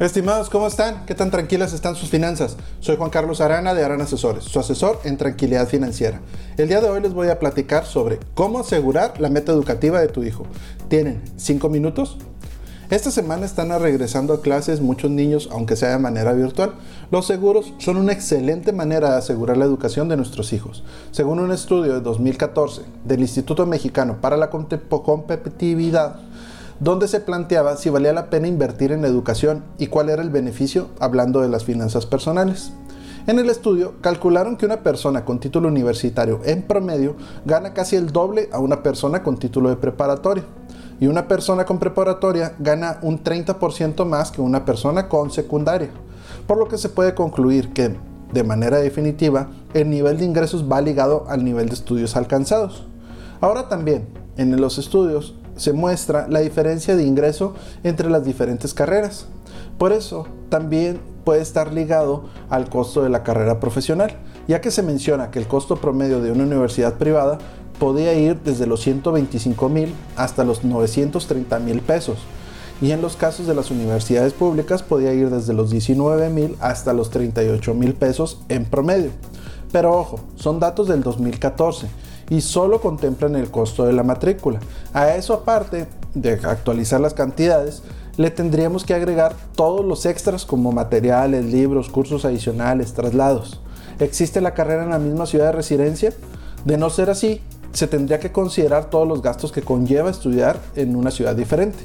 Estimados, ¿cómo están? ¿Qué tan tranquilas están sus finanzas? Soy Juan Carlos Arana de Arana Asesores, su asesor en tranquilidad financiera. El día de hoy les voy a platicar sobre cómo asegurar la meta educativa de tu hijo. ¿Tienen 5 minutos? Esta semana están regresando a clases muchos niños, aunque sea de manera virtual. Los seguros son una excelente manera de asegurar la educación de nuestros hijos. Según un estudio de 2014 del Instituto Mexicano para la Competitividad, donde se planteaba si valía la pena invertir en educación y cuál era el beneficio hablando de las finanzas personales. En el estudio calcularon que una persona con título universitario en promedio gana casi el doble a una persona con título de preparatoria y una persona con preparatoria gana un 30% más que una persona con secundaria, por lo que se puede concluir que, de manera definitiva, el nivel de ingresos va ligado al nivel de estudios alcanzados. Ahora también, en los estudios se muestra la diferencia de ingreso entre las diferentes carreras. Por eso también puede estar ligado al costo de la carrera profesional, ya que se menciona que el costo promedio de una universidad privada podía ir desde los 125 mil hasta los 930 mil pesos. Y en los casos de las universidades públicas podía ir desde los 19 mil hasta los 38 mil pesos en promedio. Pero ojo, son datos del 2014 y solo contemplan el costo de la matrícula. A eso aparte de actualizar las cantidades, le tendríamos que agregar todos los extras como materiales, libros, cursos adicionales, traslados. ¿Existe la carrera en la misma ciudad de residencia? De no ser así, se tendría que considerar todos los gastos que conlleva estudiar en una ciudad diferente.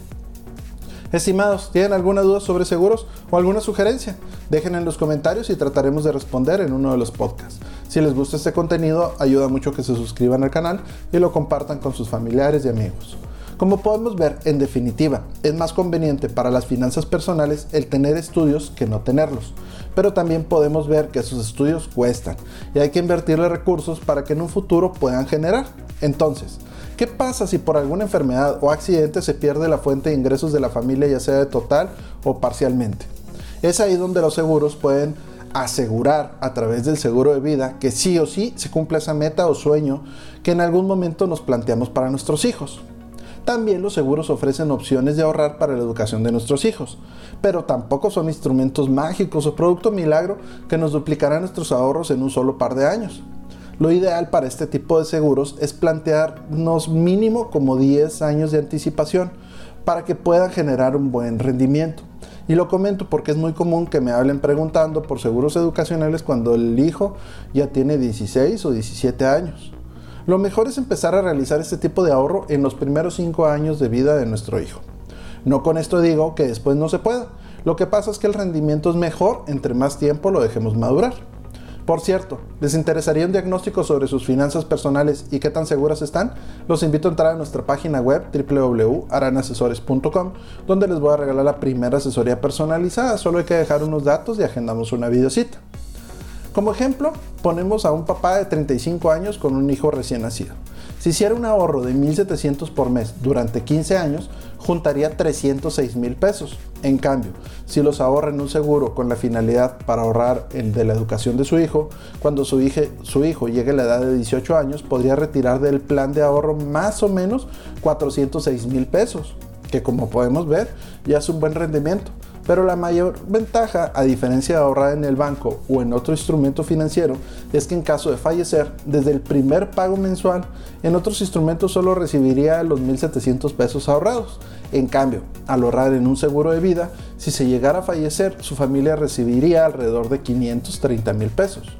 Estimados, ¿tienen alguna duda sobre seguros o alguna sugerencia? Dejen en los comentarios y trataremos de responder en uno de los podcasts. Si les gusta este contenido, ayuda mucho que se suscriban al canal y lo compartan con sus familiares y amigos. Como podemos ver, en definitiva, es más conveniente para las finanzas personales el tener estudios que no tenerlos. Pero también podemos ver que esos estudios cuestan y hay que invertirle recursos para que en un futuro puedan generar. Entonces, ¿qué pasa si por alguna enfermedad o accidente se pierde la fuente de ingresos de la familia, ya sea de total o parcialmente? Es ahí donde los seguros pueden asegurar a través del seguro de vida que sí o sí se cumpla esa meta o sueño que en algún momento nos planteamos para nuestros hijos. También los seguros ofrecen opciones de ahorrar para la educación de nuestros hijos, pero tampoco son instrumentos mágicos o producto milagro que nos duplicarán nuestros ahorros en un solo par de años. Lo ideal para este tipo de seguros es plantearnos mínimo como 10 años de anticipación para que puedan generar un buen rendimiento. Y lo comento porque es muy común que me hablen preguntando por seguros educacionales cuando el hijo ya tiene 16 o 17 años. Lo mejor es empezar a realizar este tipo de ahorro en los primeros 5 años de vida de nuestro hijo. No con esto digo que después no se pueda. Lo que pasa es que el rendimiento es mejor entre más tiempo lo dejemos madurar. Por cierto, ¿les interesaría un diagnóstico sobre sus finanzas personales y qué tan seguras están? Los invito a entrar a nuestra página web www.aranasesores.com donde les voy a regalar la primera asesoría personalizada. Solo hay que dejar unos datos y agendamos una videocita. Como ejemplo, ponemos a un papá de 35 años con un hijo recién nacido. Si hiciera un ahorro de 1.700 por mes durante 15 años, juntaría 306 mil pesos. En cambio, si los ahorra en un seguro con la finalidad para ahorrar el de la educación de su hijo, cuando su, su hijo llegue a la edad de 18 años, podría retirar del plan de ahorro más o menos 406 mil pesos, que como podemos ver ya es un buen rendimiento. Pero la mayor ventaja, a diferencia de ahorrar en el banco o en otro instrumento financiero, es que en caso de fallecer, desde el primer pago mensual, en otros instrumentos solo recibiría los 1.700 pesos ahorrados. En cambio, al ahorrar en un seguro de vida, si se llegara a fallecer, su familia recibiría alrededor de 530 mil pesos.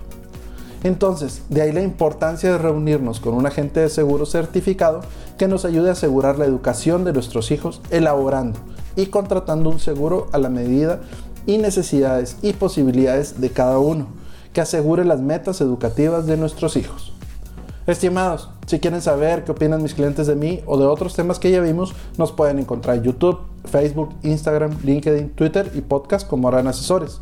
Entonces, de ahí la importancia de reunirnos con un agente de seguro certificado que nos ayude a asegurar la educación de nuestros hijos elaborando y contratando un seguro a la medida y necesidades y posibilidades de cada uno, que asegure las metas educativas de nuestros hijos. Estimados, si quieren saber qué opinan mis clientes de mí o de otros temas que ya vimos, nos pueden encontrar en YouTube, Facebook, Instagram, LinkedIn, Twitter y podcast como Aran Asesores.